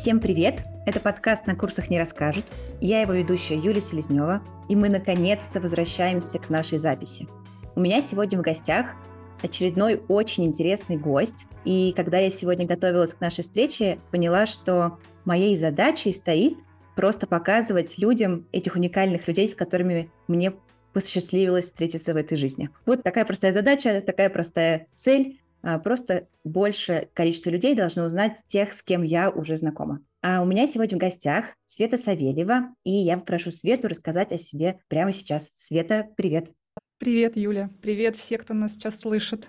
Всем привет! Это подкаст «На курсах не расскажут». Я его ведущая Юлия Селезнева, и мы наконец-то возвращаемся к нашей записи. У меня сегодня в гостях очередной очень интересный гость, и когда я сегодня готовилась к нашей встрече, поняла, что моей задачей стоит просто показывать людям этих уникальных людей, с которыми мне посчастливилось встретиться в этой жизни. Вот такая простая задача, такая простая цель, просто больше количество людей должно узнать тех, с кем я уже знакома. А у меня сегодня в гостях Света Савельева, и я прошу Свету рассказать о себе прямо сейчас. Света, привет. Привет, Юля. Привет все, кто нас сейчас слышит.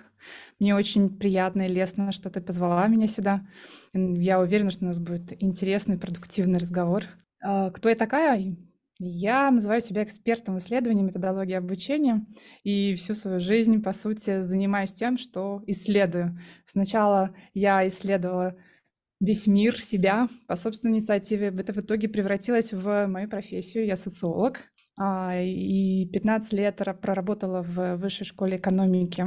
Мне очень приятно и лестно, что ты позвала меня сюда. Я уверена, что у нас будет интересный, продуктивный разговор. А, кто я такая? Я называю себя экспертом в исследовании методологии обучения и всю свою жизнь, по сути, занимаюсь тем, что исследую. Сначала я исследовала весь мир, себя по собственной инициативе. Это в итоге превратилось в мою профессию. Я социолог. А, и 15 лет проработала в высшей школе экономики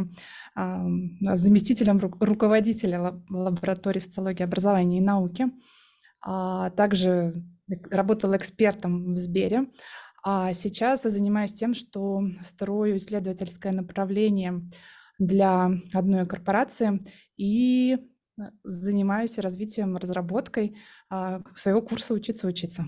заместителем руководителя лаборатории социологии образования и науки. А также работала экспертом в Сбере, а сейчас я занимаюсь тем, что строю исследовательское направление для одной корпорации и э, занимаюсь развитием, разработкой а, своего курса «Учиться учиться».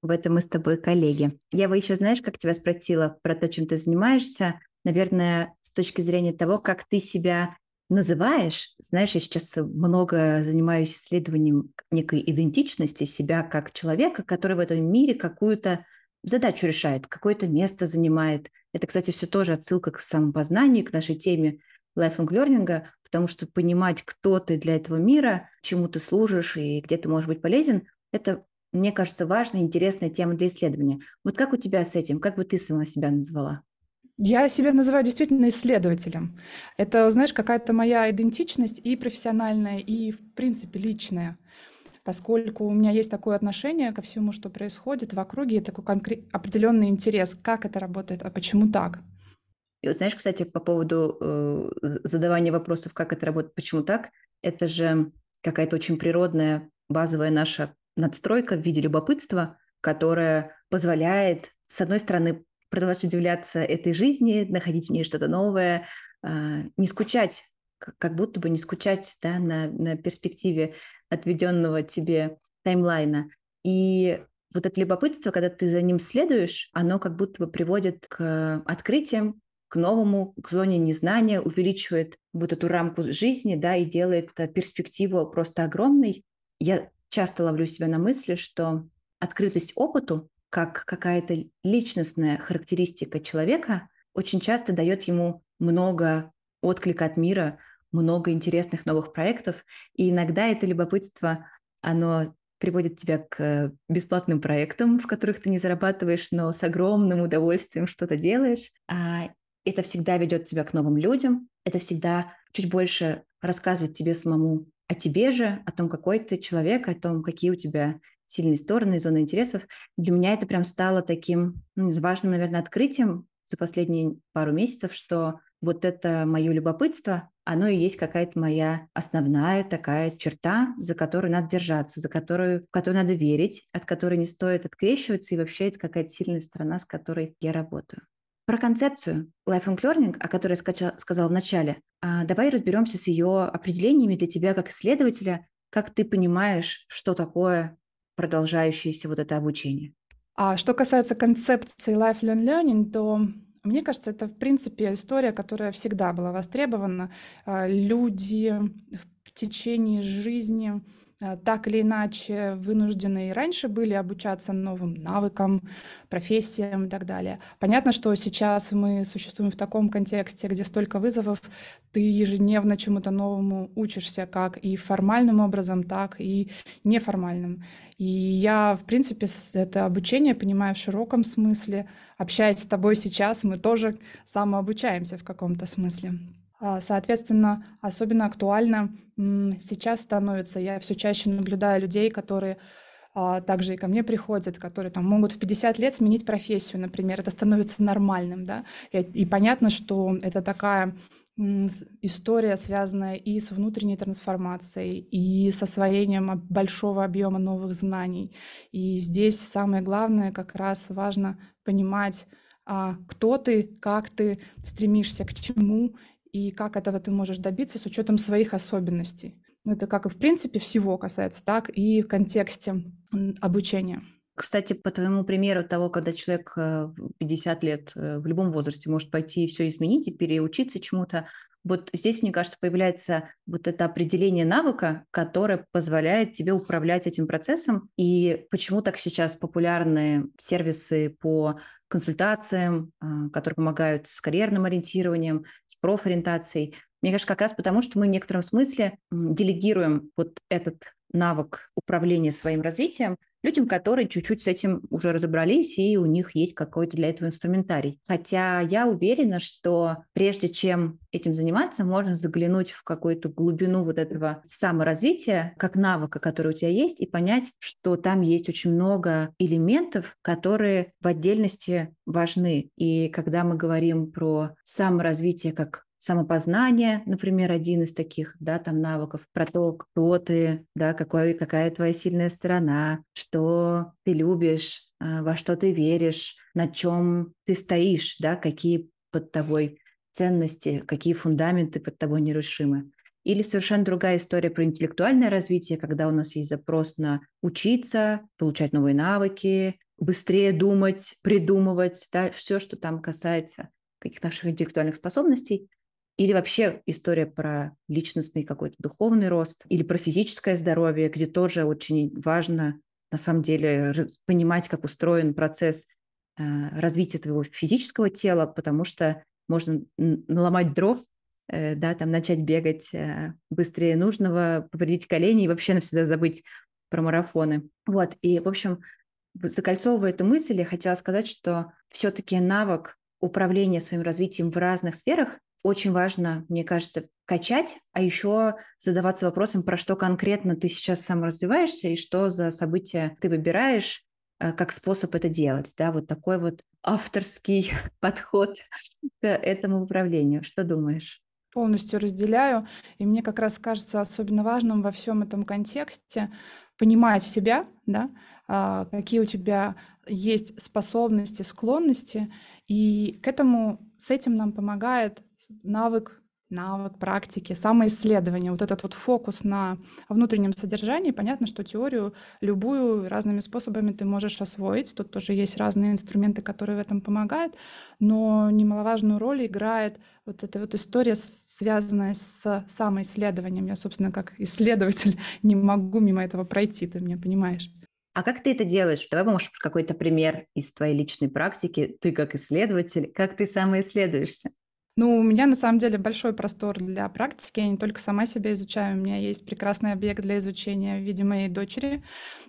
В этом мы с тобой коллеги. Я бы еще, знаешь, как тебя спросила про то, чем ты занимаешься, наверное, с точки зрения того, как ты себя называешь, знаешь, я сейчас много занимаюсь исследованием некой идентичности себя как человека, который в этом мире какую-то задачу решает, какое-то место занимает. Это, кстати, все тоже отсылка к самопознанию, к нашей теме lifelong learning, потому что понимать, кто ты для этого мира, чему ты служишь и где ты можешь быть полезен, это, мне кажется, важная, интересная тема для исследования. Вот как у тебя с этим? Как бы ты сама себя назвала? Я себя называю действительно исследователем. Это, знаешь, какая-то моя идентичность и профессиональная, и, в принципе, личная. Поскольку у меня есть такое отношение ко всему, что происходит в округе, и такой конкрет... определенный интерес, как это работает, а почему так. И вот знаешь, кстати, по поводу э, задавания вопросов, как это работает, почему так, это же какая-то очень природная, базовая наша надстройка в виде любопытства, которая позволяет, с одной стороны, продолжать удивляться этой жизни, находить в ней что-то новое, а, не скучать, как будто бы не скучать да, на, на перспективе отведенного тебе таймлайна. И вот это любопытство, когда ты за ним следуешь, оно как будто бы приводит к открытиям, к новому, к зоне незнания, увеличивает вот эту рамку жизни, да, и делает перспективу просто огромной. Я часто ловлю себя на мысли, что открытость опыту как какая-то личностная характеристика человека очень часто дает ему много отклика от мира, много интересных новых проектов. И иногда это любопытство, оно приводит тебя к бесплатным проектам, в которых ты не зарабатываешь, но с огромным удовольствием что-то делаешь. А это всегда ведет тебя к новым людям, это всегда чуть больше рассказывает тебе самому о тебе же, о том, какой ты человек, о том, какие у тебя сильные стороны, зоны интересов. Для меня это прям стало таким ну, важным, наверное, открытием за последние пару месяцев, что вот это мое любопытство, оно и есть какая-то моя основная такая черта, за которую надо держаться, за которую, в которую надо верить, от которой не стоит открещиваться, и вообще это какая-то сильная сторона, с которой я работаю. Про концепцию lifelong learning, о которой я сказала в начале, а, давай разберемся с ее определениями для тебя как исследователя, как ты понимаешь, что такое продолжающееся вот это обучение. А что касается концепции lifelong learning, то мне кажется, это, в принципе, история, которая всегда была востребована. А, люди в течение жизни а, так или иначе вынуждены и раньше были обучаться новым навыкам, профессиям и так далее. Понятно, что сейчас мы существуем в таком контексте, где столько вызовов, ты ежедневно чему-то новому учишься, как и формальным образом, так и неформальным. И я, в принципе, это обучение понимаю в широком смысле. Общаясь с тобой сейчас, мы тоже самообучаемся в каком-то смысле. А, соответственно, особенно актуально сейчас становится. Я все чаще наблюдаю людей, которые а, также и ко мне приходят, которые там могут в 50 лет сменить профессию, например. Это становится нормальным, да. И, и понятно, что это такая история, связанная и с внутренней трансформацией, и с освоением большого объема новых знаний. И здесь самое главное как раз важно понимать, а, кто ты, как ты стремишься к чему и как этого ты можешь добиться с учетом своих особенностей. Это как и в принципе всего касается, так и в контексте обучения. Кстати, по твоему примеру того, когда человек в 50 лет в любом возрасте может пойти и все изменить и переучиться чему-то, вот здесь, мне кажется, появляется вот это определение навыка, которое позволяет тебе управлять этим процессом. И почему так сейчас популярны сервисы по консультациям, а, которые помогают с карьерным ориентированием, с профориентацией. Мне кажется, как раз потому, что мы в некотором смысле делегируем вот этот навык управления своим развитием людям, которые чуть-чуть с этим уже разобрались, и у них есть какой-то для этого инструментарий. Хотя я уверена, что прежде чем этим заниматься, можно заглянуть в какую-то глубину вот этого саморазвития, как навыка, который у тебя есть, и понять, что там есть очень много элементов, которые в отдельности важны. И когда мы говорим про саморазвитие как самопознание, например, один из таких, да, там навыков, про то, кто ты, да, какой, какая твоя сильная сторона, что ты любишь, а, во что ты веришь, на чем ты стоишь, да, какие под тобой ценности, какие фундаменты под тобой нерушимы. Или совершенно другая история про интеллектуальное развитие, когда у нас есть запрос на учиться, получать новые навыки, быстрее думать, придумывать, да, все, что там касается каких-то наших интеллектуальных способностей, или вообще история про личностный какой-то духовный рост, или про физическое здоровье, где тоже очень важно на самом деле понимать, как устроен процесс э, развития твоего физического тела, потому что можно наломать дров, э, да, там начать бегать э, быстрее нужного, повредить колени и вообще навсегда забыть про марафоны. Вот, и, в общем, закольцовывая эту мысль, я хотела сказать, что все-таки навык управления своим развитием в разных сферах очень важно, мне кажется, качать, а еще задаваться вопросом, про что конкретно ты сейчас сам развиваешься и что за события ты выбираешь э, как способ это делать. Да? Вот такой вот авторский подход к этому управлению. Что думаешь? Полностью разделяю. И мне как раз кажется особенно важным во всем этом контексте понимать себя, да, а, какие у тебя есть способности, склонности. И к этому, с этим нам помогает навык, навык практики, самоисследование, вот этот вот фокус на внутреннем содержании. Понятно, что теорию любую разными способами ты можешь освоить. Тут тоже есть разные инструменты, которые в этом помогают, но немаловажную роль играет вот эта вот история, связанная с самоисследованием. Я, собственно, как исследователь не могу мимо этого пройти, ты меня понимаешь. А как ты это делаешь? Давай, может, какой-то пример из твоей личной практики. Ты как исследователь, как ты самоисследуешься? Ну, у меня на самом деле большой простор для практики. Я не только сама себя изучаю, у меня есть прекрасный объект для изучения в виде моей дочери,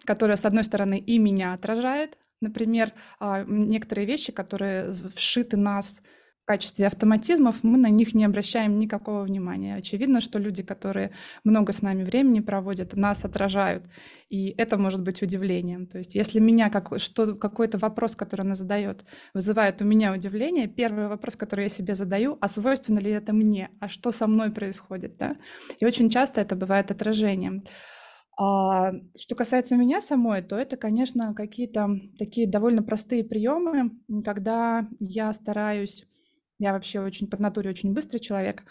которая, с одной стороны, и меня отражает. Например, а, некоторые вещи, которые вшиты нас качестве автоматизмов мы на них не обращаем никакого внимания. Очевидно, что люди, которые много с нами времени проводят, нас отражают, и это может быть удивлением. То есть если меня как, что, какой-то вопрос, который она задает, вызывает у меня удивление, первый вопрос, который я себе задаю, а свойственно ли это мне, а что со мной происходит, да? И очень часто это бывает отражением. А, что касается меня самой, то это, конечно, какие-то такие довольно простые приемы, когда я стараюсь я вообще очень по натуре очень быстрый человек.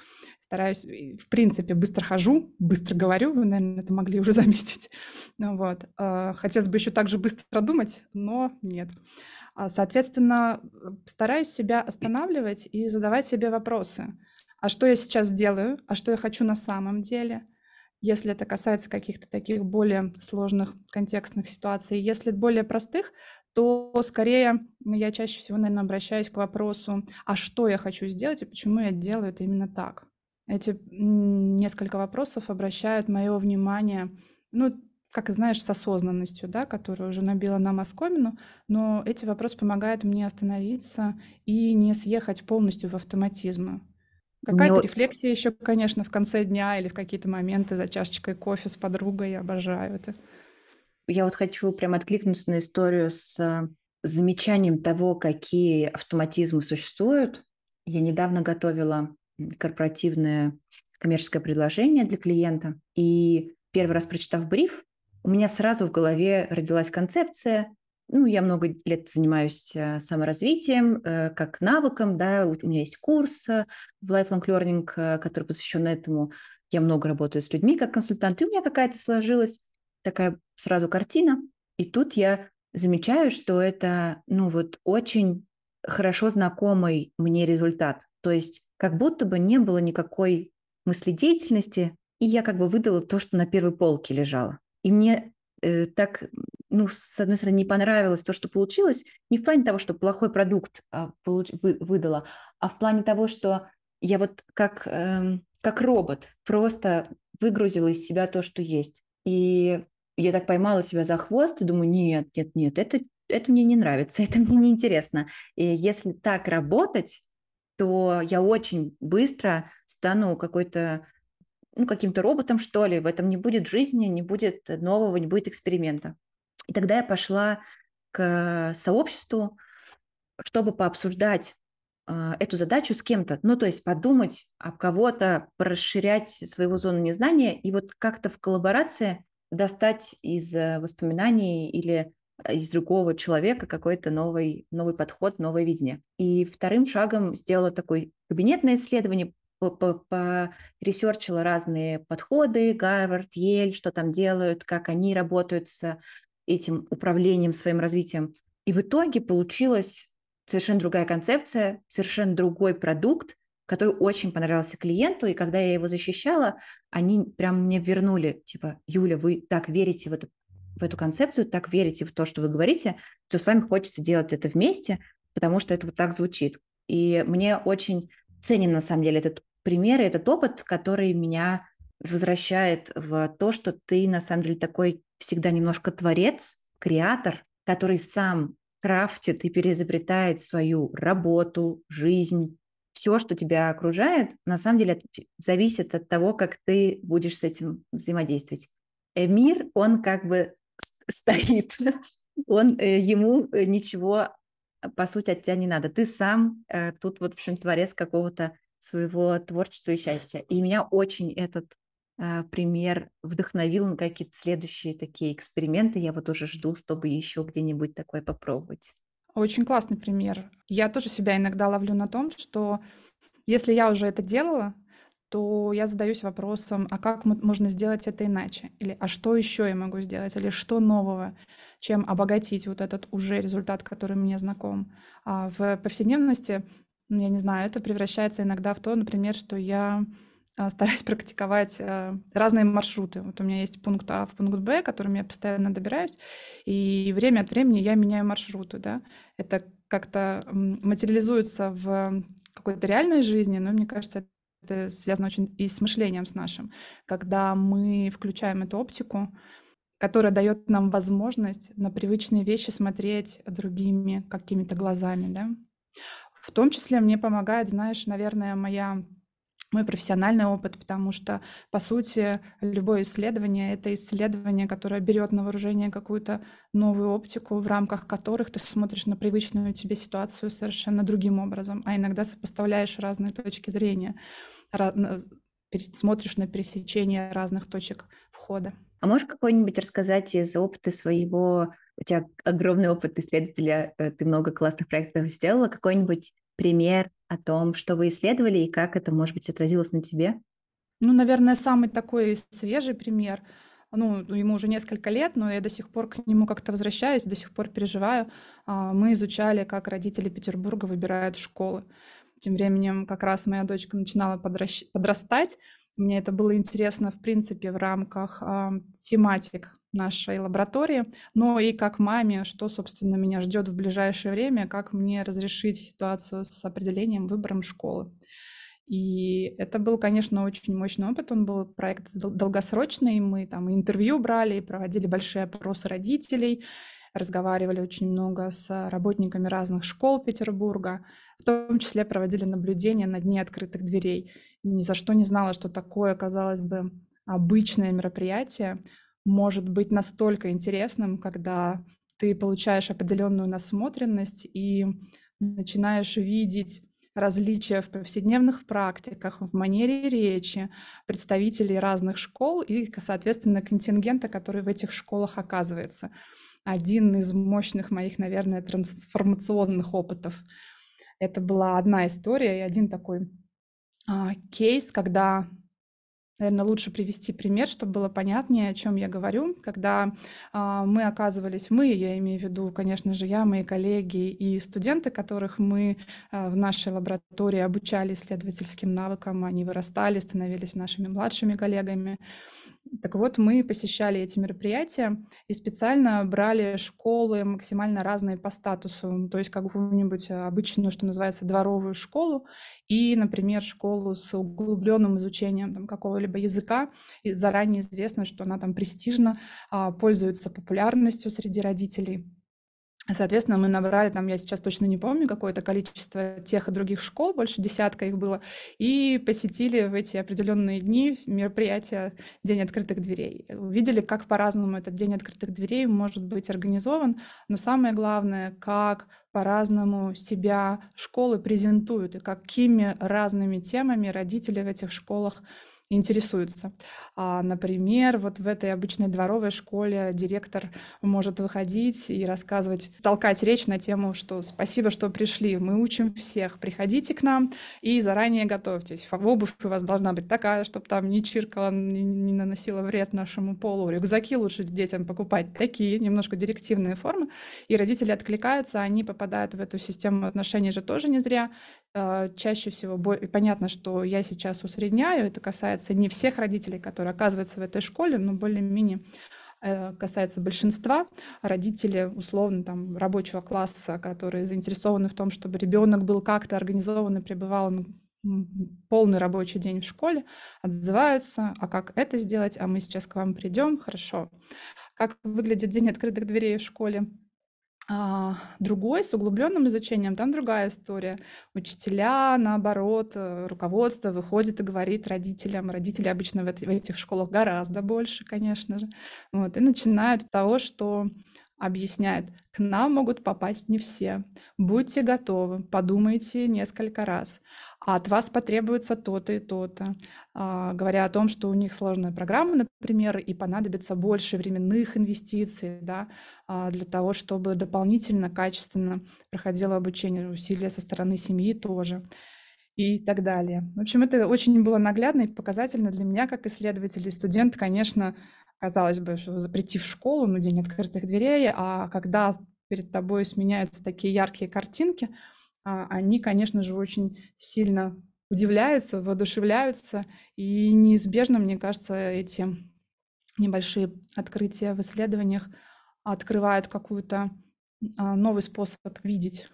Стараюсь, в принципе, быстро хожу, быстро говорю. Вы, наверное, это могли уже заметить. Ну, вот. А, хотелось бы еще так же быстро думать, но нет. А, соответственно, стараюсь себя останавливать и задавать себе вопросы. А что я сейчас делаю? А что я хочу на самом деле? Если это касается каких-то таких более сложных контекстных ситуаций. Если более простых, то скорее я чаще всего, наверное, обращаюсь к вопросу, а что я хочу сделать и почему я делаю это именно так. Эти несколько вопросов обращают мое внимание, ну, как и знаешь, с осознанностью, да, которая уже набила нам оскомину, но эти вопросы помогают мне остановиться и не съехать полностью в автоматизмы. Какая-то Мне... рефлексия еще, конечно, в конце дня или в какие-то моменты за чашечкой кофе с подругой, я обожаю это. Я вот хочу прям откликнуться на историю с замечанием того, какие автоматизмы существуют. Я недавно готовила корпоративное коммерческое предложение для клиента. И первый раз прочитав бриф, у меня сразу в голове родилась концепция. Ну, я много лет занимаюсь э, саморазвитием, э, как навыком, да, у меня есть курс э, в Lifelong Learning, который посвящен этому. Я много работаю с людьми как консультант, и у меня какая-то сложилась такая сразу картина. И тут я замечаю, что это, ну, вот очень хорошо знакомый мне результат. То есть как будто бы не было никакой мыследеятельности, и я как бы выдала то, что на первой полке лежало. И мне э, так, ну, с одной стороны, не понравилось то, что получилось, не в плане того, что плохой продукт а, получ, вы, выдала, а в плане того, что я вот как, э, как робот просто выгрузила из себя то, что есть. И я так поймала себя за хвост и думаю, нет, нет, нет, это, это мне не нравится, это мне не интересно. И если так работать, то я очень быстро стану какой-то ну, каким-то роботом, что ли. В этом не будет жизни, не будет нового, не будет эксперимента. И тогда я пошла к сообществу, чтобы пообсуждать э, эту задачу с кем-то. Ну, то есть подумать об кого-то, расширять своего зону незнания и вот как-то в коллаборации достать из э, воспоминаний или из другого человека какой-то новый, новый подход, новое видение. И вторым шагом сделала такое кабинетное исследование, поресерчила разные подходы, Гарвард, Ель, что там делают, как они работают с этим управлением, своим развитием. И в итоге получилась совершенно другая концепция, совершенно другой продукт, который очень понравился клиенту, и когда я его защищала, они прям мне вернули, типа, Юля, вы так верите в эту, в эту концепцию, так верите в то, что вы говорите, что с вами хочется делать это вместе, потому что это вот так звучит. И мне очень ценен, на самом деле, этот пример, этот опыт, который меня возвращает в то, что ты, на самом деле, такой всегда немножко творец, креатор, который сам крафтит и переизобретает свою работу, жизнь, все, что тебя окружает, на самом деле зависит от того, как ты будешь с этим взаимодействовать. Э, мир, он как бы стоит, он, э, ему э, ничего, по сути, от тебя не надо. Ты сам тут, вот, в общем, творец какого-то своего творчества и счастья. И меня очень этот пример вдохновил на какие-то следующие такие эксперименты. Я вот уже жду, чтобы еще где-нибудь такое попробовать. Очень классный пример. Я тоже себя иногда ловлю на том, что если я уже это делала, то я задаюсь вопросом, а как можно сделать это иначе? Или а что еще я могу сделать? Или что нового, чем обогатить вот этот уже результат, который мне знаком? А в повседневности, я не знаю, это превращается иногда в то, например, что я стараюсь практиковать а, разные маршруты. Вот у меня есть пункт А в пункт Б, которым я постоянно добираюсь, и время от времени я меняю маршруты, да. Это как-то материализуется в какой-то реальной жизни, но мне кажется, это связано очень и с мышлением с нашим, когда мы включаем эту оптику, которая дает нам возможность на привычные вещи смотреть другими какими-то глазами, да. В том числе мне помогает, знаешь, наверное, моя мой профессиональный опыт, потому что, по сути, любое исследование — это исследование, которое берет на вооружение какую-то новую оптику, в рамках которых ты смотришь на привычную тебе ситуацию совершенно другим образом, а иногда сопоставляешь разные точки зрения, смотришь на пересечение разных точек входа. А можешь какой-нибудь рассказать из опыта своего, у тебя огромный опыт исследователя, э, ты много классных проектов сделала, какой-нибудь пример о том, что вы исследовали и как это, может быть, отразилось на тебе? Ну, наверное, самый такой свежий пример. Ну, ему уже несколько лет, но я до сих пор к нему как-то возвращаюсь, до сих пор переживаю. А, мы изучали, как родители Петербурга выбирают школы. Тем временем как раз моя дочка начинала подрастать. Мне это было интересно, в принципе, в рамках э, тематик нашей лаборатории, но и как маме, что, собственно, меня ждет в ближайшее время, как мне разрешить ситуацию с определением, выбором школы. И это был, конечно, очень мощный опыт. Он был проект долгосрочный. Мы там интервью брали, проводили большие опросы родителей, разговаривали очень много с работниками разных школ Петербурга, в том числе проводили наблюдения на дне открытых дверей. Ни за что не знала, что такое, казалось бы, обычное мероприятие может быть настолько интересным, когда ты получаешь определенную насмотренность и начинаешь видеть различия в повседневных практиках, в манере речи представителей разных школ и, соответственно, контингента, который в этих школах оказывается. Один из мощных моих, наверное, трансформационных опытов. Это была одна история и один такой а, кейс, когда Наверное, лучше привести пример, чтобы было понятнее, о чем я говорю. Когда а, мы оказывались, мы, я имею в виду, конечно же, я, мои коллеги и студенты, которых мы а, в нашей лаборатории обучали исследовательским навыкам, они вырастали, становились нашими младшими коллегами. Так вот, мы посещали эти мероприятия и специально брали школы максимально разные по статусу, то есть какую-нибудь обычную, что называется, дворовую школу и, например, школу с углубленным изучением какого-либо языка, и заранее известно, что она там престижно а, пользуется популярностью среди родителей. Соответственно, мы набрали, там, я сейчас точно не помню, какое-то количество тех и других школ, больше десятка их было, и посетили в эти определенные дни мероприятия День открытых дверей. Увидели, как по-разному этот День открытых дверей может быть организован, но самое главное, как по-разному себя школы презентуют и какими разными темами родители в этих школах интересуются. А, например, вот в этой обычной дворовой школе директор может выходить и рассказывать, толкать речь на тему, что спасибо, что пришли, мы учим всех, приходите к нам и заранее готовьтесь. Обувь у вас должна быть такая, чтобы там не чиркала, не, не наносила вред нашему полу. Рюкзаки лучше детям покупать такие, немножко директивные формы. И родители откликаются, они попадают в эту систему отношений же тоже не зря. А, чаще всего, понятно, что я сейчас усредняю, это касается не всех родителей, которые оказываются в этой школе, но более-менее э, касается большинства родителей условно там рабочего класса, которые заинтересованы в том, чтобы ребенок был как-то организован и пребывал полный рабочий день в школе, отзываются, а как это сделать, а мы сейчас к вам придем, хорошо. Как выглядит день открытых дверей в школе? А, другой с углубленным изучением, там другая история. Учителя, наоборот, э, руководство выходит и говорит родителям. Родители обычно в, в этих школах гораздо больше, конечно же. Вот, и начинают с того, что объясняют, к нам могут попасть не все. Будьте готовы, подумайте несколько раз а от вас потребуется то-то и то-то. А, говоря о том, что у них сложная программа, например, и понадобится больше временных инвестиций да, а, для того, чтобы дополнительно, качественно проходило обучение, усилия со стороны семьи тоже и так далее. В общем, это очень было наглядно и показательно для меня, как исследователя и студент, конечно, казалось бы, что запретив школу, ну, день открытых дверей, а когда перед тобой сменяются такие яркие картинки – они, конечно же, очень сильно удивляются, воодушевляются, и неизбежно, мне кажется, эти небольшие открытия в исследованиях открывают какой-то а, новый способ видеть.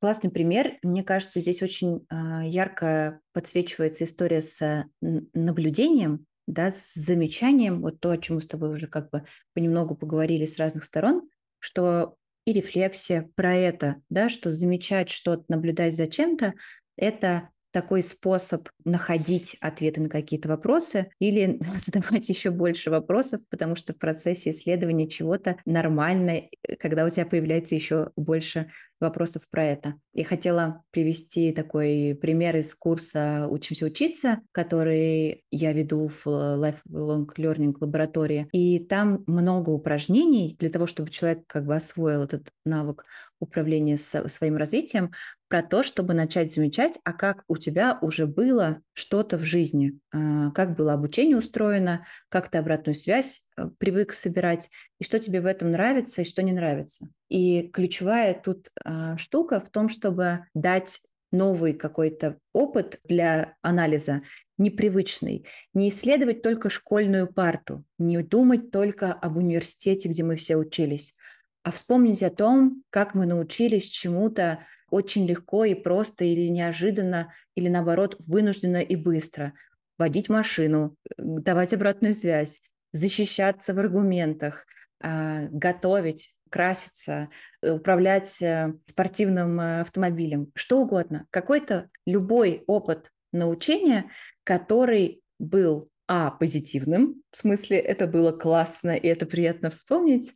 Классный пример. Мне кажется, здесь очень а, ярко подсвечивается история с наблюдением, да, с замечанием, вот то, о чем мы с тобой уже как бы понемногу поговорили с разных сторон, что и рефлексия про это, да, что замечать что-то, наблюдать за чем-то, это такой способ находить ответы на какие-то вопросы или задавать еще больше вопросов, потому что в процессе исследования чего-то нормально, э, когда у тебя появляется еще больше вопросов про это. Я хотела привести такой пример из курса «Учимся учиться», который я веду в Lifelong Learning лаборатории. И там много упражнений для того, чтобы человек как бы освоил этот навык управления своим развитием про то, чтобы начать замечать, а как у тебя уже было что-то в жизни, а, как было обучение устроено, как ты обратную связь привык собирать, и что тебе в этом нравится и что не нравится. И ключевая тут а, штука в том, чтобы дать новый какой-то опыт для анализа, непривычный, не исследовать только школьную парту, не думать только об университете, где мы все учились, а вспомнить о том, как мы научились чему-то очень легко и просто или неожиданно, или наоборот вынужденно и быстро. Водить машину, э, давать обратную связь, защищаться в аргументах, а, готовить, краситься, э, управлять э, спортивным автомобилем, что угодно. Какой-то любой опыт научения, который был а, позитивным, в смысле это было классно и это приятно вспомнить,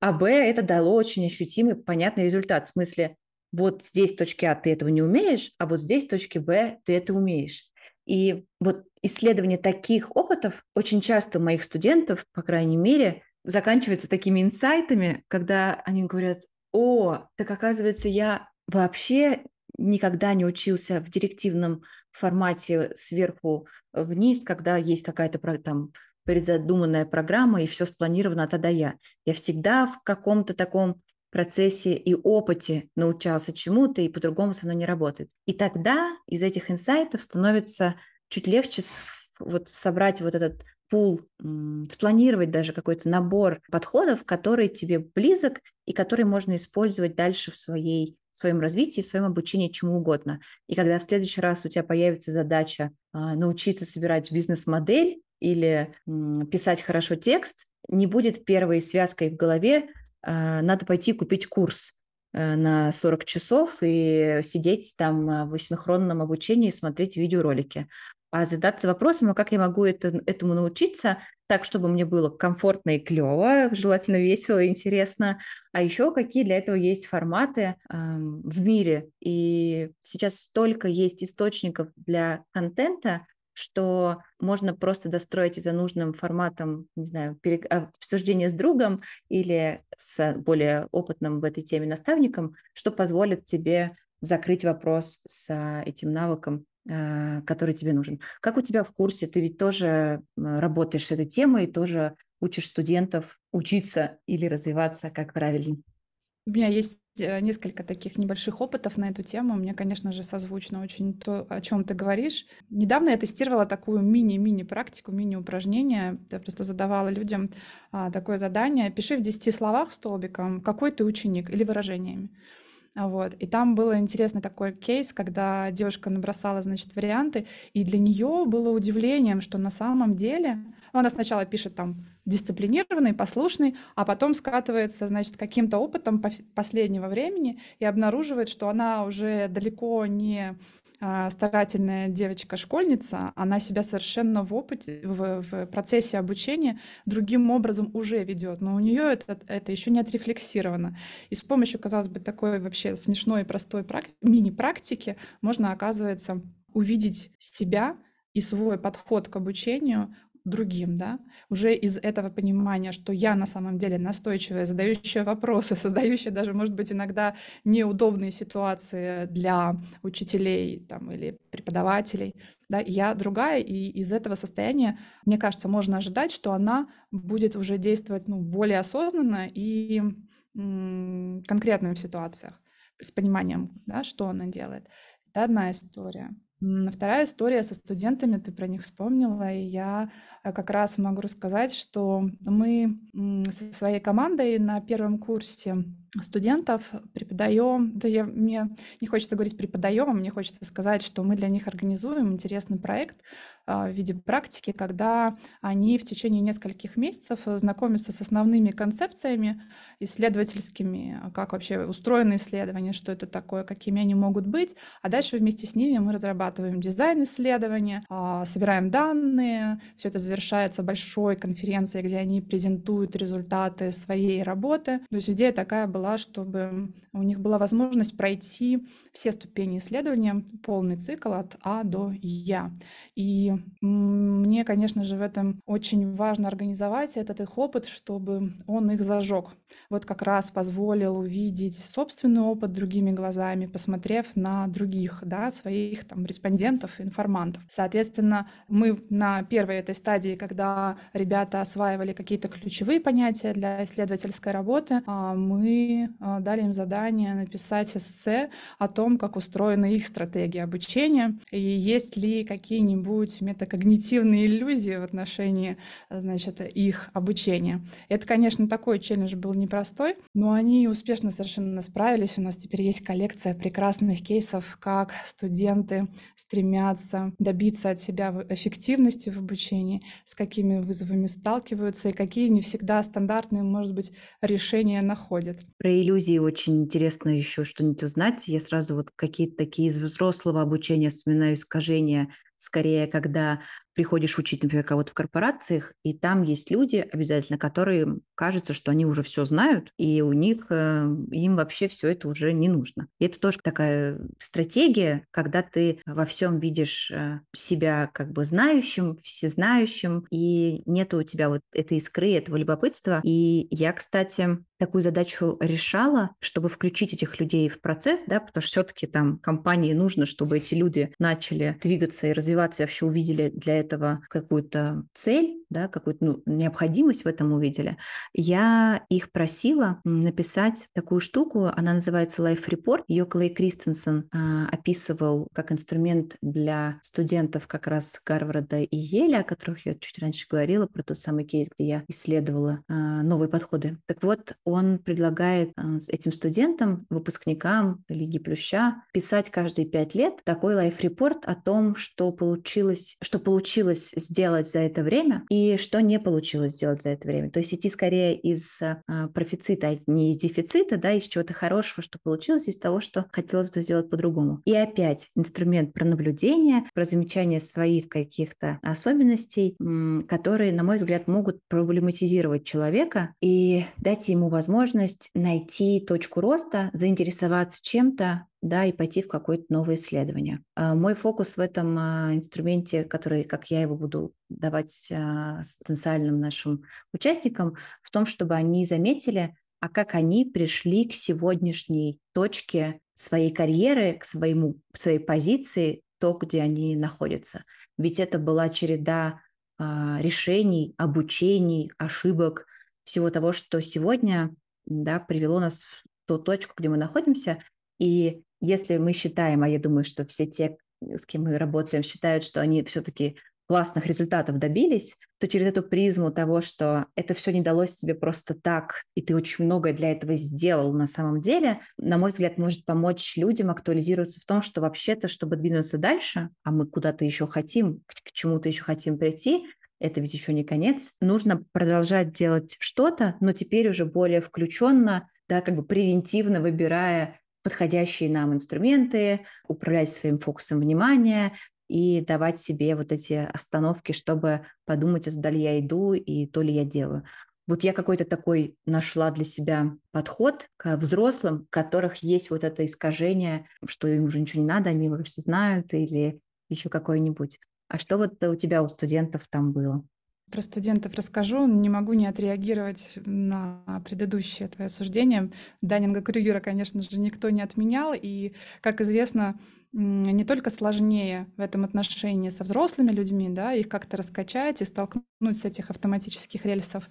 а б, это дало очень ощутимый, понятный результат, в смысле вот здесь в точке А ты этого не умеешь, а вот здесь в точке Б ты это умеешь. И вот исследование таких опытов очень часто у моих студентов, по крайней мере, заканчивается такими инсайтами, когда они говорят, о, так оказывается, я вообще никогда не учился в директивном формате сверху вниз, когда есть какая-то там предзадуманная программа и все спланировано от А до Я. Я всегда в каком-то таком процессе и опыте научался чему-то, и по-другому со мной не работает. И тогда из этих инсайтов становится чуть легче вот собрать вот этот пул, спланировать даже какой-то набор подходов, который тебе близок и который можно использовать дальше в своей в своем развитии, в своем обучении чему угодно. И когда в следующий раз у тебя появится задача а, научиться собирать бизнес-модель или писать хорошо текст, не будет первой связкой в голове надо пойти купить курс э, на 40 часов и сидеть там а, в синхронном обучении и смотреть видеоролики. А задаться вопросом, а как я могу это, этому научиться так, чтобы мне было комфортно и клево, желательно весело и интересно. А еще какие для этого есть форматы э, в мире. И сейчас столько есть источников для контента, что можно просто достроить это нужным форматом, не знаю, обсуждения с другом или с более опытным в этой теме наставником, что позволит тебе закрыть вопрос с этим навыком, э, который тебе нужен. Как у тебя в курсе? Ты ведь тоже работаешь с этой темой, тоже учишь студентов учиться или развиваться, как правильно? У меня есть Э, несколько таких небольших опытов на эту тему. Мне, конечно же, созвучно очень то, о чем ты говоришь. Недавно я тестировала такую мини-мини практику, мини-упражнение. Я просто задавала людям а, такое задание. Пиши в 10 словах столбиком, какой ты ученик или выражениями. Вот. И там был интересный такой кейс, когда девушка набросала, значит, варианты, и для нее было удивлением, что на самом деле она сначала пишет там дисциплинированный, послушный, а потом скатывается, значит, каким-то опытом последнего времени и обнаруживает, что она уже далеко не старательная девочка-школьница, она себя совершенно в опыте, в, в процессе обучения другим образом уже ведет, но у нее это, это еще не отрефлексировано. И с помощью, казалось бы, такой вообще смешной и простой практи- мини-практики можно, оказывается, увидеть себя и свой подход к обучению другим, да, уже из этого понимания, что я на самом деле настойчивая, задающая вопросы, создающая даже, может быть, иногда неудобные ситуации для учителей там, или преподавателей, да, я другая, и из этого состояния, мне кажется, можно ожидать, что она будет уже действовать ну, более осознанно и м- конкретно в ситуациях, с пониманием, да, что она делает. Это одна история. Вторая история со студентами, ты про них вспомнила, и я э, как раз могу рассказать, что мы со своей командой на первом курсе студентов преподаем, да я, мне не хочется говорить преподаем, а мне хочется сказать, что мы для них организуем интересный проект а, в виде практики, когда они в течение нескольких месяцев знакомятся с основными концепциями исследовательскими, как вообще устроены исследования, что это такое, какими они могут быть, а дальше вместе с ними мы разрабатываем дизайн исследования, а, собираем данные, все это завершается большой конференцией, где они презентуют результаты своей работы. То есть идея такая была была, чтобы у них была возможность пройти все ступени исследования, полный цикл от А до Я. И мне, конечно же, в этом очень важно организовать этот их опыт, чтобы он их зажег. Вот как раз позволил увидеть собственный опыт другими глазами, посмотрев на других, да, своих там респондентов, информантов. Соответственно, мы на первой этой стадии, когда ребята осваивали какие-то ключевые понятия для исследовательской работы, а, а, дали им задание написать эссе о том, как устроена их стратегия обучения, и есть ли какие-нибудь метакогнитивные иллюзии в отношении значит, их обучения. Это, конечно, такой челлендж был непростой, но они успешно совершенно справились. У нас теперь есть коллекция прекрасных кейсов, как студенты стремятся добиться от себя эффективности в обучении, с какими вызовами сталкиваются и какие не всегда стандартные, может быть, решения находят. Про иллюзии очень интересно еще что-нибудь узнать. Я сразу вот какие-то такие из взрослого обучения вспоминаю искажения, скорее, когда приходишь учить, например, кого-то в корпорациях, и там есть люди обязательно, которые кажется, что они уже все знают, и у них э, им вообще все это уже не нужно. И это тоже такая стратегия, когда ты во всем видишь э, себя как бы знающим, всезнающим, и нету у тебя вот этой искры, этого любопытства. И я, кстати, такую задачу решала, чтобы включить этих людей в процесс, да, потому что все-таки там компании нужно, чтобы эти люди начали двигаться и развиваться, и вообще увидели для этого какую-то цель, да, какую-то ну, необходимость в этом увидели. Я их просила написать такую штуку, она называется Life Report. Ее Клей Кристенсен а, описывал как инструмент для студентов как раз Гарварда и Еля, о которых я чуть раньше говорила, про тот самый кейс, где я исследовала а, новые подходы. Так вот, он предлагает э, этим студентам, выпускникам Лиги Плюща писать каждые пять лет такой лайф-репорт о том, что получилось, что получилось сделать за это время и что не получилось сделать за это время. То есть идти скорее из а, профицита, а не из дефицита, да, из чего-то хорошего, что получилось, из того, что хотелось бы сделать по-другому. И опять инструмент про наблюдение, про замечание своих каких-то особенностей, которые, на мой взгляд, могут проблематизировать человека и дать ему возможность возможность найти точку роста, заинтересоваться чем-то, да, и пойти в какое-то новое исследование. А, мой фокус в этом а, инструменте, который, как я его буду давать а, потенциальным нашим участникам, в том, чтобы они заметили, а как они пришли к сегодняшней точке своей карьеры, к своему, своей позиции, то, где они находятся. Ведь это была череда решений, обучений, ошибок, всего того, что сегодня да, привело нас в ту точку, где мы находимся. И если мы считаем, а я думаю, что все те, с кем мы работаем, считают, что они все-таки классных результатов добились, то через эту призму того, что это все не далось тебе просто так, и ты очень многое для этого сделал на самом деле, на мой взгляд, может помочь людям актуализироваться в том, что вообще-то, чтобы двинуться дальше, а мы куда-то еще хотим, к чему-то еще хотим прийти, это ведь еще не конец. Нужно продолжать делать что-то, но теперь уже более включенно, да, как бы превентивно выбирая подходящие нам инструменты, управлять своим фокусом внимания и давать себе вот эти остановки, чтобы подумать, а туда ли я иду и то ли я делаю. Вот я какой-то такой нашла для себя подход к взрослым, у которых есть вот это искажение, что им уже ничего не надо, они уже все знают, или еще какое-нибудь. А что вот у тебя, у студентов там было? Про студентов расскажу, не могу не отреагировать на предыдущее твое суждение. Данинга Крюгера, конечно же, никто не отменял, и, как известно, не только сложнее в этом отношении со взрослыми людьми, да, их как-то раскачать и столкнуть с этих автоматических рельсов,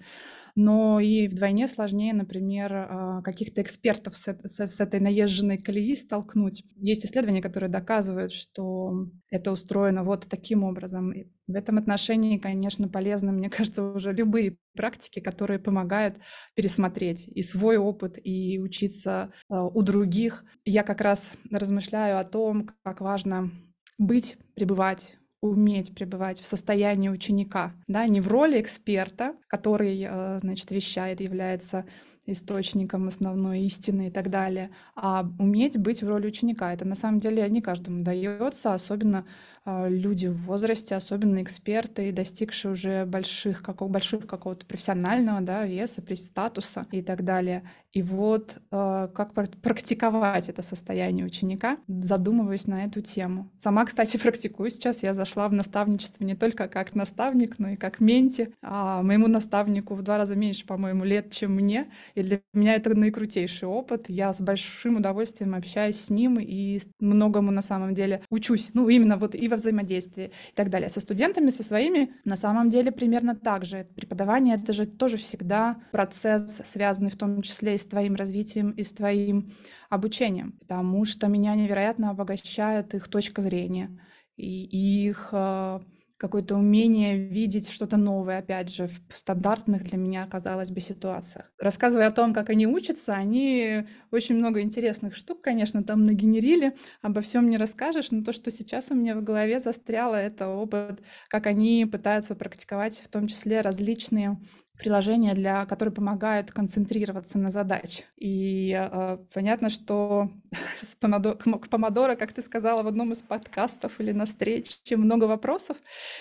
но и вдвойне сложнее, например, а, каких-то экспертов с, с, с этой наезженной колеи столкнуть. Есть исследования, которые доказывают, что это устроено вот таким образом. И в этом отношении, конечно, полезны, мне кажется, уже любые практики, которые помогают пересмотреть и свой опыт, и учиться а, у других. Я как раз размышляю о том, как важно быть, пребывать уметь пребывать в состоянии ученика, да, не в роли эксперта, который, э, значит, вещает, является источником основной истины и так далее, а уметь быть в роли ученика. Это на самом деле не каждому дается, особенно люди в возрасте, особенно эксперты, достигшие уже больших, какого, больших какого-то профессионального да, веса, статуса и так далее. И вот э, как практиковать это состояние ученика, задумываюсь на эту тему. Сама, кстати, практикую сейчас. Я зашла в наставничество не только как наставник, но и как менти. А моему наставнику в два раза меньше, по-моему, лет, чем мне. И для меня это наикрутейший опыт. Я с большим удовольствием общаюсь с ним и многому на самом деле учусь. Ну, именно вот и во взаимодействии и так далее. Со студентами, со своими на самом деле примерно так же. Преподавание — это же тоже всегда процесс, связанный в том числе и с твоим развитием, и с твоим обучением, потому что меня невероятно обогащают их точка зрения и их а, какое-то умение видеть что-то новое, опять же, в стандартных для меня, казалось бы, ситуациях. Рассказывая о том, как они учатся, они очень много интересных штук, конечно, там нагенерили, обо всем не расскажешь, но то, что сейчас у меня в голове застряло, это опыт, как они пытаются практиковать в том числе различные приложения, для, которые помогают концентрироваться на задаче. И э, понятно, что с помодо, к помодоро, как ты сказала в одном из подкастов или на встрече, много вопросов.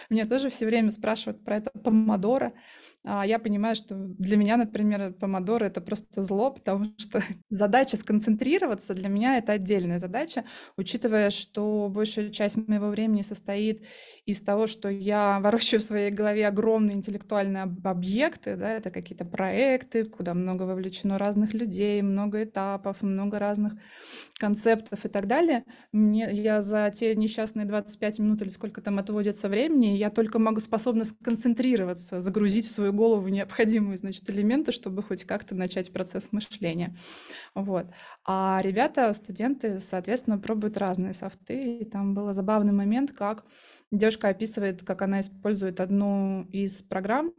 Мне тоже все время спрашивают про это помодоро. А я понимаю, что для меня, например, помодоро это просто зло, потому что задача сконцентрироваться для меня это отдельная задача, учитывая, что большая часть моего времени состоит из того, что я ворочаю в своей голове огромные интеллектуальные объекты, да, это какие-то проекты, куда много вовлечено разных людей, много этапов, много разных концептов и так далее. Мне, я за те несчастные 25 минут или сколько там отводится времени, я только могу способна сконцентрироваться, загрузить в свою голову необходимые, значит, элементы, чтобы хоть как-то начать процесс мышления. Вот. А ребята, студенты, соответственно, пробуют разные софты, и там был забавный момент, как Девушка описывает, как она использует одну из программ.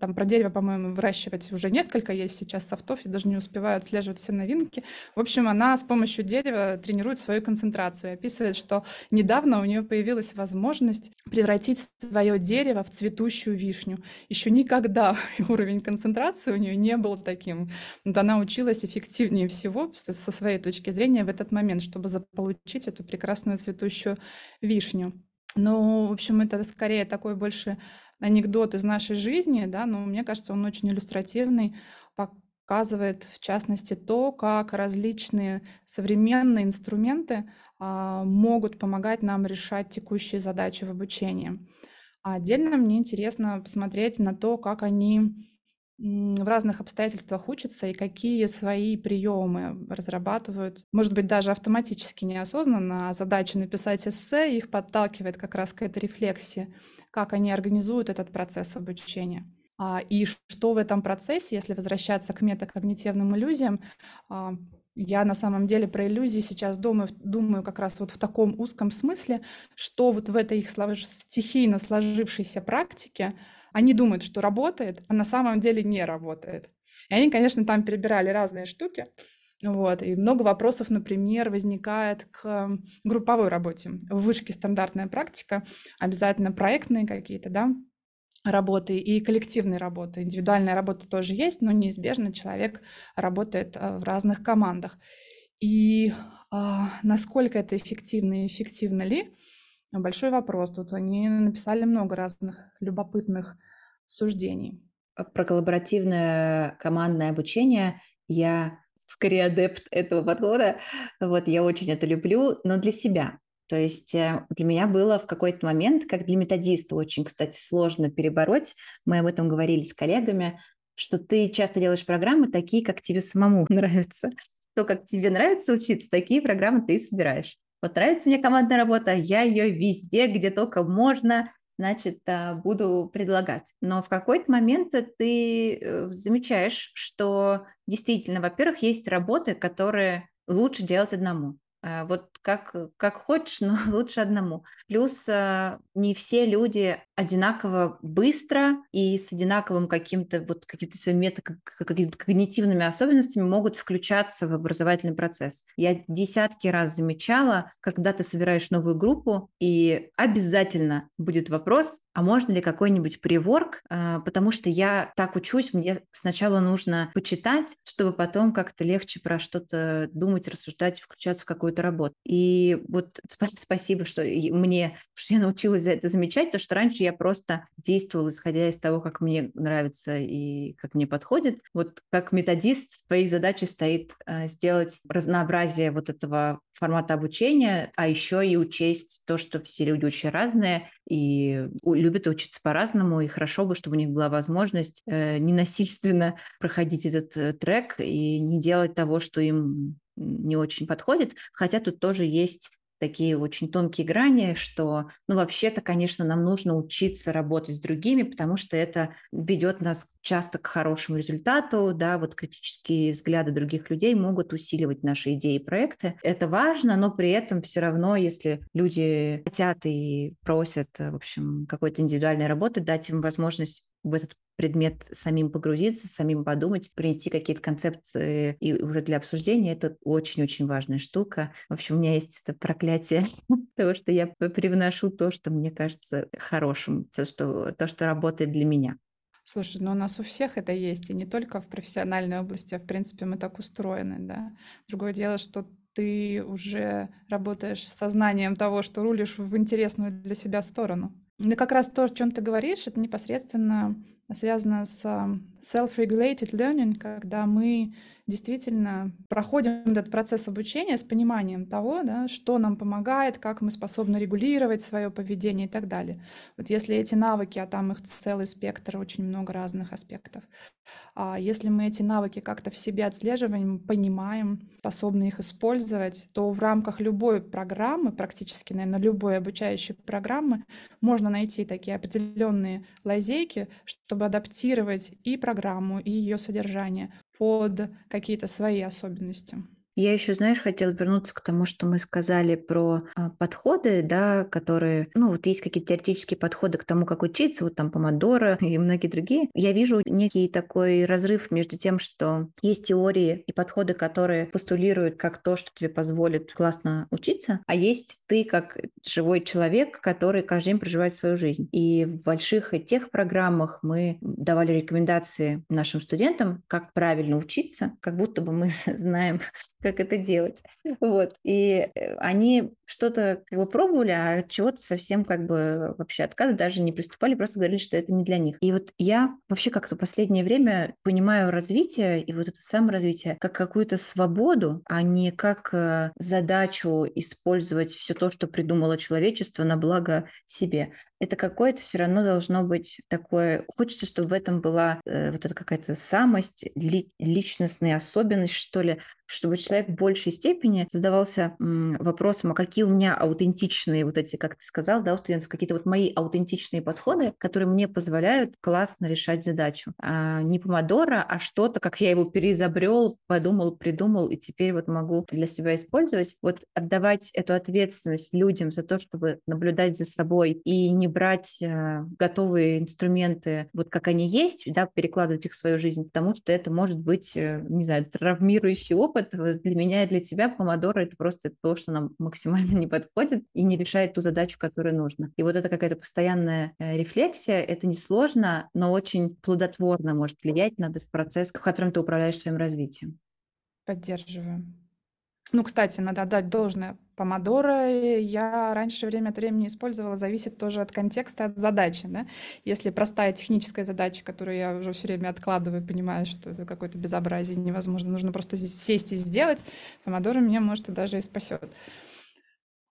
Там про дерево, по-моему, выращивать уже несколько есть сейчас софтов. Я даже не успеваю отслеживать все новинки. В общем, она с помощью дерева тренирует свою концентрацию. И описывает, что недавно у нее появилась возможность превратить свое дерево в цветущую вишню. Еще никогда уровень концентрации у нее не был таким. Вот она училась эффективнее всего со своей точки зрения в этот момент, чтобы заполучить эту прекрасную цветущую вишню. Ну, в общем, это скорее такой больше анекдот из нашей жизни, да, но мне кажется, он очень иллюстративный, показывает, в частности, то, как различные современные инструменты а, могут помогать нам решать текущие задачи в обучении. А отдельно мне интересно посмотреть на то, как они в разных обстоятельствах учатся и какие свои приемы разрабатывают. Может быть, даже автоматически неосознанно, а задача написать эссе их подталкивает как раз к этой рефлексии, как они организуют этот процесс обучения. А, и что в этом процессе, если возвращаться к метакогнитивным иллюзиям, а, я на самом деле про иллюзии сейчас думаю, думаю как раз вот в таком узком смысле, что вот в этой их стихийно сложившейся практике они думают, что работает, а на самом деле не работает. И они, конечно, там перебирали разные штуки. Вот, и много вопросов, например, возникает к групповой работе. В вышке стандартная практика, обязательно проектные какие-то, да, работы и коллективные работы. Индивидуальная работа тоже есть, но неизбежно человек работает э, в разных командах. И а, насколько это эффективно и эффективно ли, Большой вопрос. Тут они написали много разных любопытных суждений. А про коллаборативное командное обучение я скорее адепт этого подхода. Вот я очень это люблю, но для себя. То есть э, для меня было в какой-то момент, как для методиста, очень, кстати, сложно перебороть. Мы об этом говорили с коллегами, что ты часто делаешь программы такие, как тебе самому нравится. То, как тебе нравится учиться, такие программы ты и собираешь. Вот нравится мне командная работа, я ее везде, где только можно, значит, а, буду предлагать. Но в какой-то момент ты э, замечаешь, что действительно, во-первых, есть работы, которые лучше делать одному. А, вот как, как хочешь, но лучше одному. Плюс не все люди одинаково быстро и с одинаковым каким-то вот какими-то своими мета, какими-то когнитивными особенностями могут включаться в образовательный процесс. Я десятки раз замечала, когда ты собираешь новую группу, и обязательно будет вопрос, а можно ли какой-нибудь приворк, а, потому что я так учусь, мне сначала нужно почитать, чтобы потом как-то легче про что-то думать, рассуждать, включаться в какую-то работу. И вот спасибо, что мне, что я научилась за это замечать, потому что раньше я просто действовала, исходя из того, как мне нравится и как мне подходит. Вот как методист твоей задачей стоит э, сделать разнообразие вот этого формата обучения, а еще и учесть то, что все люди очень разные и любят учиться по-разному, и хорошо бы, чтобы у них была возможность э, ненасильственно проходить этот э, трек и не делать того, что им не очень подходит, хотя тут тоже есть такие очень тонкие грани, что, ну, вообще-то, конечно, нам нужно учиться работать с другими, потому что это ведет нас часто к хорошему результату, да, вот критические взгляды других людей могут усиливать наши идеи и проекты. Это важно, но при этом все равно, если люди хотят и просят, в общем, какой-то индивидуальной работы, дать им возможность в этот предмет самим погрузиться, самим подумать, принести какие-то концепции и уже для обсуждения. Это очень-очень важная штука. В общем, у меня есть это проклятие того, что я привношу то, что мне кажется хорошим, то, что, то, что работает для меня. Слушай, ну у нас у всех это есть, и не только в профессиональной области, а в принципе мы так устроены, да. Другое дело, что ты уже работаешь с сознанием того, что рулишь в интересную для себя сторону. Да как раз то, о чем ты говоришь, это непосредственно связано с self-regulated learning, когда мы действительно проходим этот процесс обучения с пониманием того, да, что нам помогает, как мы способны регулировать свое поведение и так далее. Вот если эти навыки, а там их целый спектр, очень много разных аспектов, а если мы эти навыки как-то в себе отслеживаем, понимаем, способны их использовать, то в рамках любой программы, практически, наверное, любой обучающей программы, можно найти такие определенные лазейки, чтобы адаптировать и программу, и ее содержание под какие-то свои особенности. Я еще, знаешь, хотела вернуться к тому, что мы сказали про а, подходы, да, которые, ну, вот есть какие-то теоретические подходы к тому, как учиться, вот там Помодоро и многие другие. Я вижу некий такой разрыв между тем, что есть теории и подходы, которые постулируют как то, что тебе позволит классно учиться, а есть ты как живой человек, который каждый день проживает свою жизнь. И в больших тех программах мы давали рекомендации нашим студентам, как правильно учиться, как будто бы мы знаем, как это делать. Вот. И э, они что-то как бы пробовали, а чего-то совсем как бы вообще отказ даже не приступали, просто говорили, что это не для них. И вот я вообще как-то последнее время понимаю развитие и вот это саморазвитие как какую-то свободу, а не как э, задачу использовать все то, что придумало человечество на благо себе это какое-то все равно должно быть такое... Хочется, чтобы в этом была э, вот эта какая-то самость, ли, личностная особенность, что ли, чтобы человек в большей степени задавался м, вопросом, а какие у меня аутентичные вот эти, как ты сказал, да, у студентов, какие-то вот мои аутентичные подходы, которые мне позволяют классно решать задачу. А, не помодора, а что-то, как я его переизобрел, подумал, придумал, и теперь вот могу для себя использовать. Вот отдавать эту ответственность людям за то, чтобы наблюдать за собой и не брать э, готовые инструменты, вот как они есть, да, перекладывать их в свою жизнь, потому что это может быть, э, не знаю, травмирующий опыт. Для меня и для тебя помодоро это просто то, что нам максимально не подходит и не решает ту задачу, которую нужно. И вот это какая-то постоянная э, рефлексия, это несложно, но очень плодотворно может влиять на этот процесс, в котором ты управляешь своим развитием. Поддерживаю. Ну, кстати, надо отдать должное. Помодоро я раньше время от времени использовала, зависит тоже от контекста, от задачи. Да? Если простая техническая задача, которую я уже все время откладываю, понимаю, что это какое-то безобразие невозможно, нужно просто сесть и сделать, помодоро меня, может, и даже и спасет.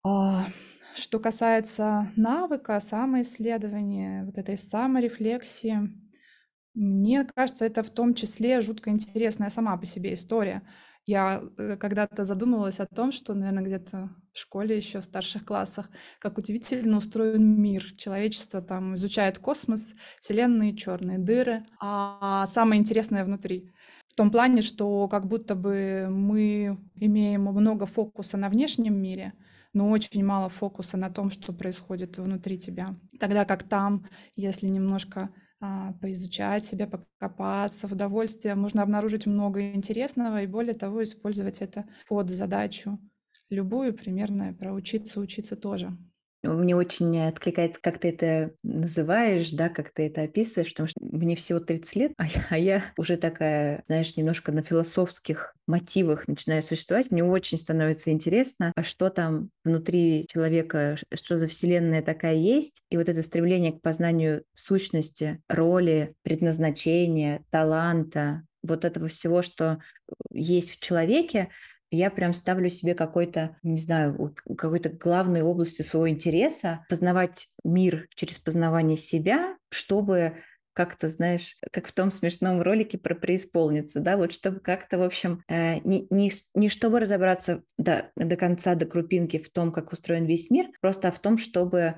А, что касается навыка, самоисследования, вот этой саморефлексии, мне кажется, это в том числе жутко интересная сама по себе история. Я э, когда-то задумывалась о том, что, наверное, где-то в школе еще в старших классах, как удивительно устроен мир. Человечество там изучает космос, вселенные, черные дыры, а самое интересное внутри. В том плане, что как будто бы мы имеем много фокуса на внешнем мире, но очень мало фокуса на том, что происходит внутри тебя. Тогда как там, если немножко а, поизучать себя, покопаться в удовольствие. Можно обнаружить много интересного и, более того, использовать это под задачу любую примерно, проучиться, учиться тоже. Мне очень откликается, как ты это называешь, да, как ты это описываешь, потому что мне всего 30 лет, а я, а я уже такая, знаешь, немножко на философских мотивах начинаю существовать. Мне очень становится интересно, а что там внутри человека, что за вселенная такая есть. И вот это стремление к познанию сущности, роли, предназначения, таланта, вот этого всего, что есть в человеке, я прям ставлю себе какой-то, не знаю, какой-то главной областью своего интереса познавать мир через познавание себя, чтобы как-то, знаешь, как в том смешном ролике про преисполниться, да, вот чтобы как-то, в общем, э, не, не, не чтобы разобраться до, до конца, до крупинки в том, как устроен весь мир, просто в том, чтобы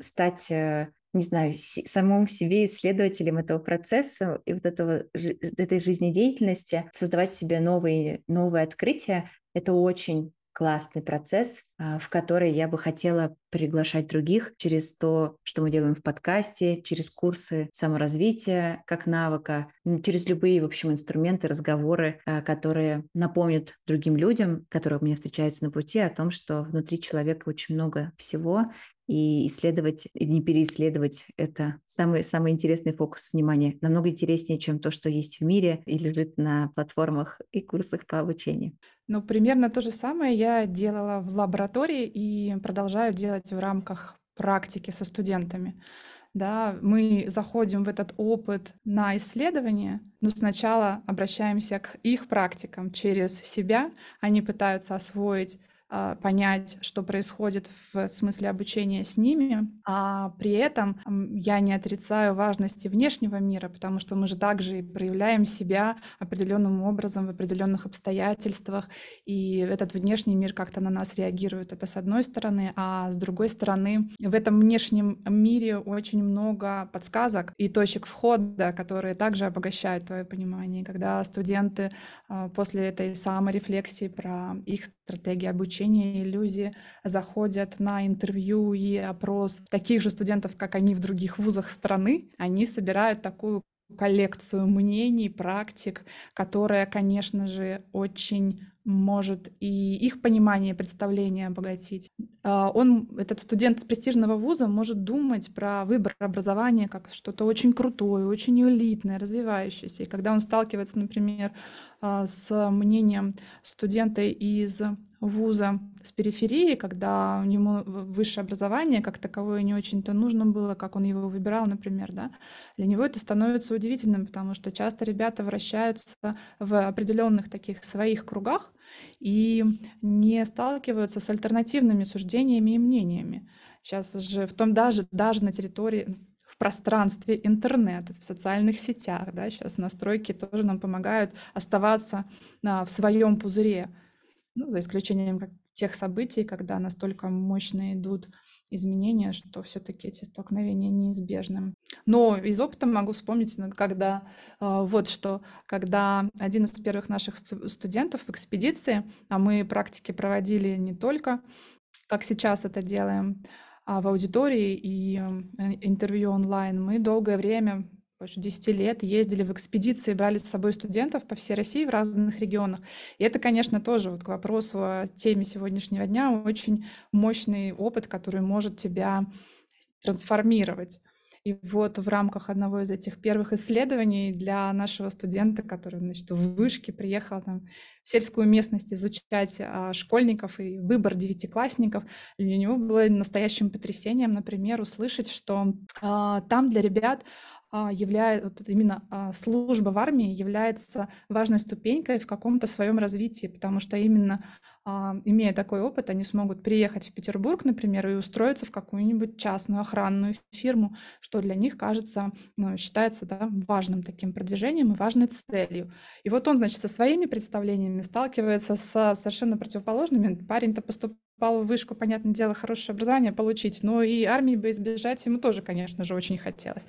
стать э, не знаю, самому себе исследователем этого процесса и вот этого, этой жизнедеятельности, создавать себе новые, новые открытия, это очень классный процесс, а, в который я бы хотела приглашать других через то, что мы делаем в подкасте, через курсы саморазвития как навыка, через любые, в общем, инструменты, разговоры, а, которые напомнят другим людям, которые у меня встречаются на пути, о том, что внутри человека очень много всего, и исследовать, и не переисследовать. Это самый, самый интересный фокус внимания. Намного интереснее, чем то, что есть в мире и лежит на платформах и курсах по обучению. Ну, примерно то же самое я делала в лаборатории и продолжаю делать в рамках практики со студентами да, мы заходим в этот опыт на исследование, но сначала обращаемся к их практикам через себя, они пытаются освоить понять, что происходит в смысле обучения с ними, а при этом я не отрицаю важности внешнего мира, потому что мы же также и проявляем себя определенным образом в определенных обстоятельствах, и этот внешний мир как-то на нас реагирует. Это с одной стороны, а с другой стороны, в этом внешнем мире очень много подсказок и точек входа, которые также обогащают твое понимание. Когда студенты а, после этой саморефлексии про их стратегии обучения обучения иллюзии заходят на интервью и опрос таких же студентов, как они в других вузах страны. Они собирают такую коллекцию мнений, практик, которая, конечно же, очень может и их понимание, представление обогатить. А, он, этот студент престижного вуза, может думать про выбор образования как что-то очень крутое, очень элитное, развивающееся. И когда он сталкивается, например, а, с мнением студента из вуза с периферии, когда ему высшее образование как таковое не очень-то нужно было, как он его выбирал, например, да, для него это становится удивительным, потому что часто ребята вращаются в определенных таких своих кругах и не сталкиваются с альтернативными суждениями и мнениями. Сейчас же в том даже, даже на территории, в пространстве интернета, в социальных сетях, да, сейчас настройки тоже нам помогают оставаться а, в своем пузыре, ну, за исключением тех событий, когда настолько мощно идут изменения, что все-таки эти столкновения неизбежны. Но из опыта могу вспомнить, когда э, вот что, когда один из первых наших студентов в экспедиции, а мы практики проводили не только, как сейчас это делаем, а в аудитории и э, интервью онлайн, мы долгое время больше 10 лет ездили в экспедиции, брали с собой студентов по всей России в разных регионах. И это, конечно, тоже вот к вопросу о теме сегодняшнего дня очень мощный опыт, который может тебя трансформировать. И вот в рамках одного из этих первых исследований для нашего студента, который значит, в вышке приехал там, в сельскую местность изучать а, школьников и выбор девятиклассников, для него было настоящим потрясением, например, услышать, что а, там для ребят является, вот именно а, служба в армии является важной ступенькой в каком-то своем развитии, потому что именно а, имея такой опыт, они смогут приехать в Петербург, например, и устроиться в какую-нибудь частную охранную фирму, что для них кажется, ну, считается да, важным таким продвижением и важной целью. И вот он, значит, со своими представлениями сталкивается с совершенно противоположными. Парень-то поступал попал в вышку, понятное дело, хорошее образование получить, но и армии бы избежать ему тоже, конечно же, очень хотелось.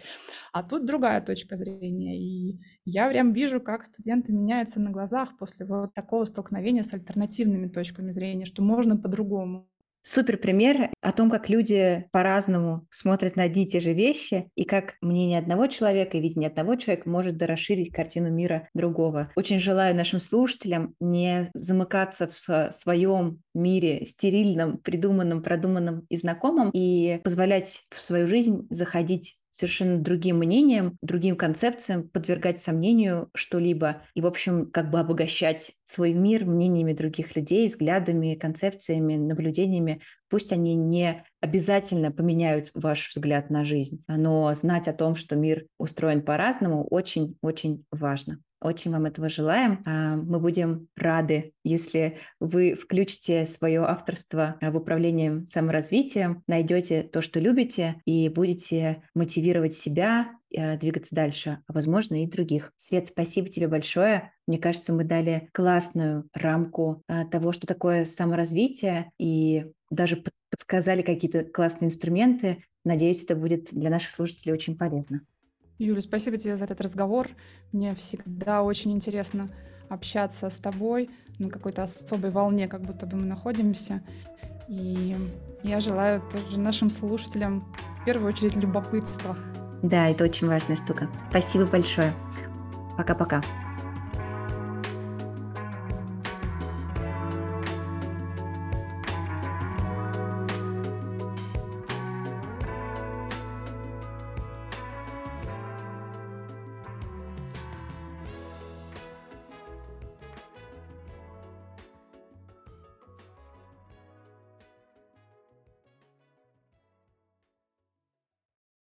А тут другая точка зрения, и я прям вижу, как студенты меняются на глазах после вот такого столкновения с альтернативными точками зрения, что можно по-другому. Супер пример о том, как люди по-разному смотрят на одни и те же вещи, и как мнение одного человека и видение одного человека может расширить картину мира другого. Очень желаю нашим слушателям не замыкаться в своем мире стерильном, придуманном, продуманном и знакомом, и позволять в свою жизнь заходить совершенно другим мнением, другим концепциям, подвергать сомнению что-либо и, в общем, как бы обогащать свой мир мнениями других людей, взглядами, концепциями, наблюдениями. Пусть они не обязательно поменяют ваш взгляд на жизнь, но знать о том, что мир устроен по-разному, очень-очень важно. Очень вам этого желаем. А, мы будем рады, если вы включите свое авторство в управление саморазвитием, найдете то, что любите, и будете мотивировать себя э, двигаться дальше, а возможно и других. Свет, спасибо тебе большое. Мне кажется, мы дали классную рамку а, того, что такое саморазвитие, и даже подсказали какие-то классные инструменты. Надеюсь, это будет для наших слушателей очень полезно. Юля, спасибо тебе за этот разговор. Мне всегда очень интересно общаться с тобой на какой-то особой волне, как будто бы мы находимся. И я желаю тоже нашим слушателям в первую очередь любопытства. Да, это очень важная штука. Спасибо большое. Пока-пока.